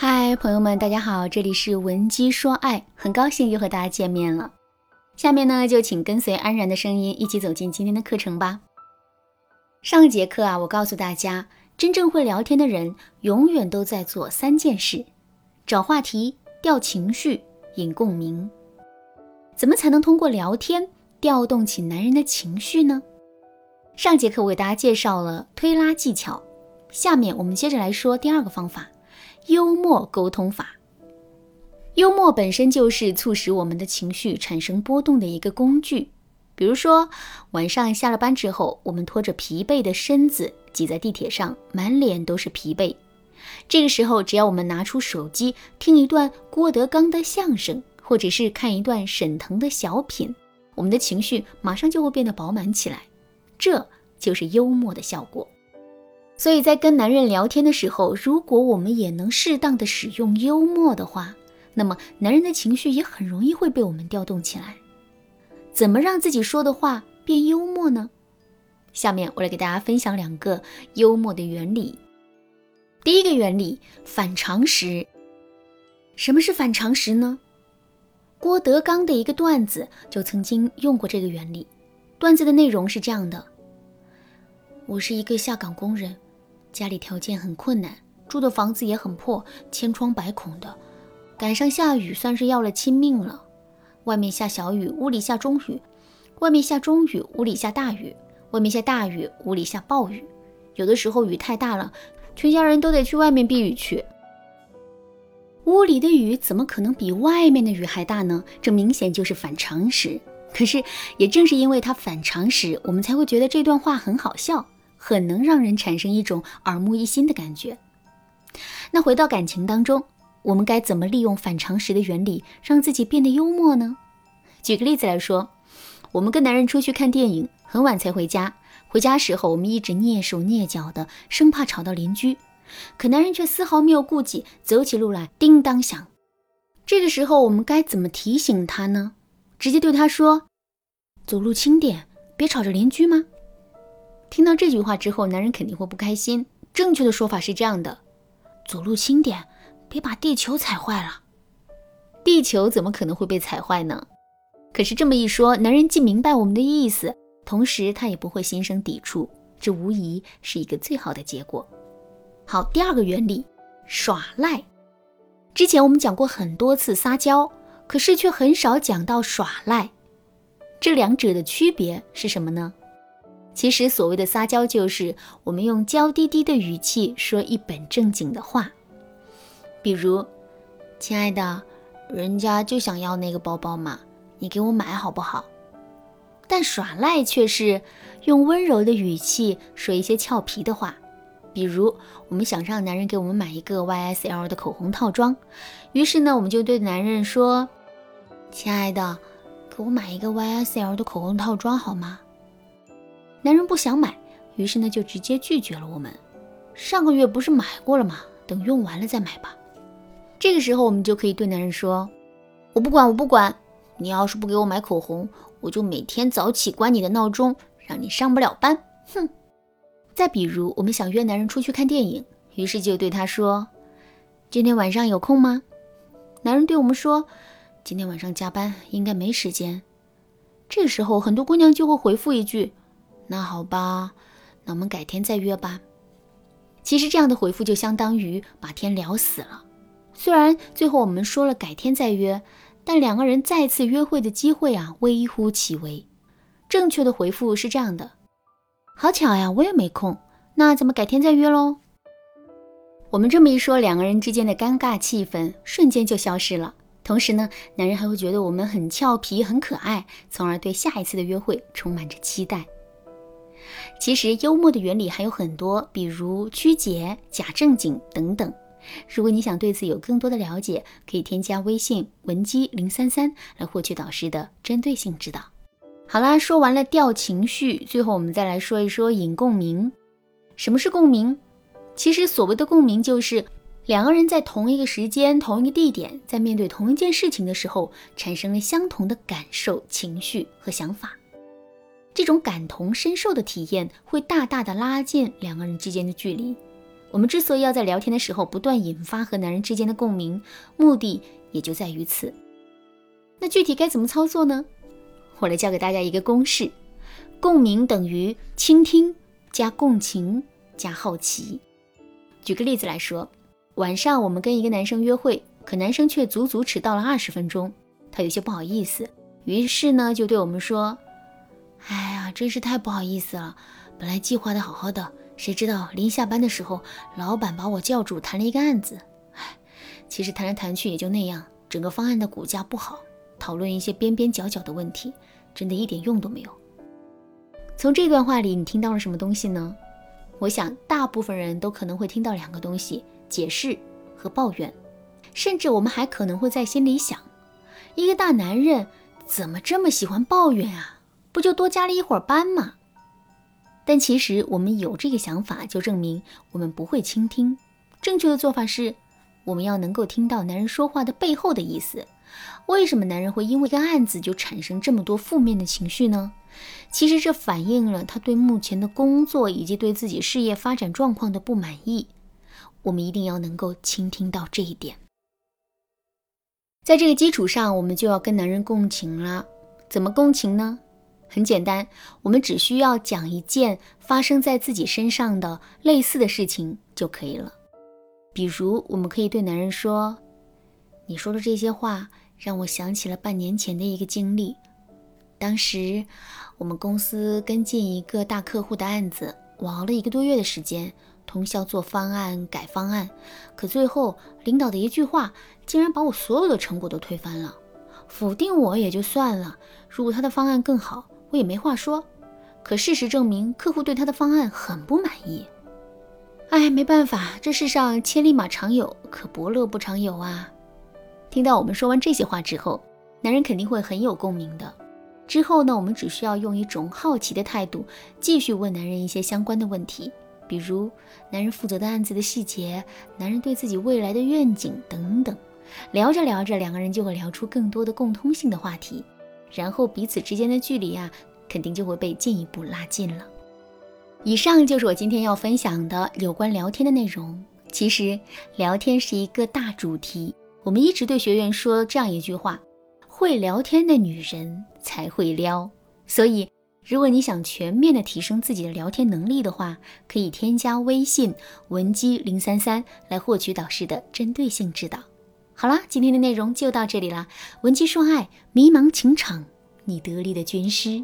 嗨，朋友们，大家好，这里是文姬说爱，很高兴又和大家见面了。下面呢，就请跟随安然的声音一起走进今天的课程吧。上节课啊，我告诉大家，真正会聊天的人，永远都在做三件事：找话题、调情绪、引共鸣。怎么才能通过聊天调动起男人的情绪呢？上节课我给大家介绍了推拉技巧，下面我们接着来说第二个方法。幽默沟通法，幽默本身就是促使我们的情绪产生波动的一个工具。比如说，晚上下了班之后，我们拖着疲惫的身子挤在地铁上，满脸都是疲惫。这个时候，只要我们拿出手机听一段郭德纲的相声，或者是看一段沈腾的小品，我们的情绪马上就会变得饱满起来。这就是幽默的效果。所以在跟男人聊天的时候，如果我们也能适当的使用幽默的话，那么男人的情绪也很容易会被我们调动起来。怎么让自己说的话变幽默呢？下面我来给大家分享两个幽默的原理。第一个原理，反常识。什么是反常识呢？郭德纲的一个段子就曾经用过这个原理。段子的内容是这样的：我是一个下岗工人。家里条件很困难，住的房子也很破，千疮百孔的。赶上下雨，算是要了亲命了。外面下小雨，屋里下中雨；外面下中雨，屋里下大雨；外面下大雨，屋里下暴雨。有的时候雨太大了，全家人都得去外面避雨去。屋里的雨怎么可能比外面的雨还大呢？这明显就是反常识。可是也正是因为它反常识，我们才会觉得这段话很好笑。很能让人产生一种耳目一新的感觉。那回到感情当中，我们该怎么利用反常识的原理，让自己变得幽默呢？举个例子来说，我们跟男人出去看电影，很晚才回家。回家时候，我们一直蹑手蹑脚的，生怕吵到邻居。可男人却丝毫没有顾忌，走起路来叮当响。这个时候，我们该怎么提醒他呢？直接对他说：“走路轻点，别吵着邻居吗？”听到这句话之后，男人肯定会不开心。正确的说法是这样的：走路轻点，别把地球踩坏了。地球怎么可能会被踩坏呢？可是这么一说，男人既明白我们的意思，同时他也不会心生抵触，这无疑是一个最好的结果。好，第二个原理，耍赖。之前我们讲过很多次撒娇，可是却很少讲到耍赖。这两者的区别是什么呢？其实，所谓的撒娇，就是我们用娇滴滴的语气说一本正经的话。比如，亲爱的，人家就想要那个包包嘛，你给我买好不好？但耍赖却是用温柔的语气说一些俏皮的话。比如，我们想让男人给我们买一个 YSL 的口红套装，于是呢，我们就对男人说：“亲爱的，给我买一个 YSL 的口红套装好吗？”男人不想买，于是呢就直接拒绝了我们。上个月不是买过了吗？等用完了再买吧。这个时候我们就可以对男人说：“我不管，我不管。你要是不给我买口红，我就每天早起关你的闹钟，让你上不了班。”哼。再比如，我们想约男人出去看电影，于是就对他说：“今天晚上有空吗？”男人对我们说：“今天晚上加班，应该没时间。”这时候很多姑娘就会回复一句。那好吧，那我们改天再约吧。其实这样的回复就相当于把天聊死了。虽然最后我们说了改天再约，但两个人再次约会的机会啊微乎其微。正确的回复是这样的：好巧呀，我也没空，那咱们改天再约喽。我们这么一说，两个人之间的尴尬气氛瞬间就消失了。同时呢，男人还会觉得我们很俏皮、很可爱，从而对下一次的约会充满着期待。其实幽默的原理还有很多，比如曲解、假正经等等。如果你想对此有更多的了解，可以添加微信文姬零三三来获取导师的针对性指导。好啦，说完了调情绪，最后我们再来说一说引共鸣。什么是共鸣？其实所谓的共鸣，就是两个人在同一个时间、同一个地点，在面对同一件事情的时候，产生了相同的感受、情绪和想法。这种感同身受的体验会大大的拉近两个人之间的距离。我们之所以要在聊天的时候不断引发和男人之间的共鸣，目的也就在于此。那具体该怎么操作呢？我来教给大家一个公式：共鸣等于倾听加共情加好奇。举个例子来说，晚上我们跟一个男生约会，可男生却足足迟到了二十分钟，他有些不好意思，于是呢就对我们说：“真是太不好意思了，本来计划的好好的，谁知道临下班的时候，老板把我叫住谈了一个案子。哎，其实谈来谈去也就那样，整个方案的骨架不好。”讨论一些边边角角的问题，真的一点用都没有。从这段话里，你听到了什么东西呢？我想，大部分人都可能会听到两个东西：解释和抱怨。甚至我们还可能会在心里想：一个大男人怎么这么喜欢抱怨啊？不就多加了一会儿班吗？但其实，我们有这个想法，就证明我们不会倾听。正确的做法是，我们要能够听到男人说话的背后的意思。为什么男人会因为一个案子就产生这么多负面的情绪呢？其实这反映了他对目前的工作以及对自己事业发展状况的不满意。我们一定要能够倾听到这一点。在这个基础上，我们就要跟男人共情了。怎么共情呢？很简单，我们只需要讲一件发生在自己身上的类似的事情就可以了。比如，我们可以对男人说：“你说的这些话。”让我想起了半年前的一个经历。当时我们公司跟进一个大客户的案子，我熬了一个多月的时间，通宵做方案、改方案。可最后领导的一句话，竟然把我所有的成果都推翻了。否定我也就算了，如果他的方案更好，我也没话说。可事实证明，客户对他的方案很不满意。哎，没办法，这世上千里马常有，可伯乐不常有啊。听到我们说完这些话之后，男人肯定会很有共鸣的。之后呢，我们只需要用一种好奇的态度，继续问男人一些相关的问题，比如男人负责的案子的细节，男人对自己未来的愿景等等。聊着聊着，两个人就会聊出更多的共通性的话题，然后彼此之间的距离啊，肯定就会被进一步拉近了。以上就是我今天要分享的有关聊天的内容。其实，聊天是一个大主题。我们一直对学员说这样一句话：会聊天的女人才会撩。所以，如果你想全面的提升自己的聊天能力的话，可以添加微信文姬零三三来获取导师的针对性指导。好了，今天的内容就到这里了。文姬说爱，迷茫情场，你得力的军师。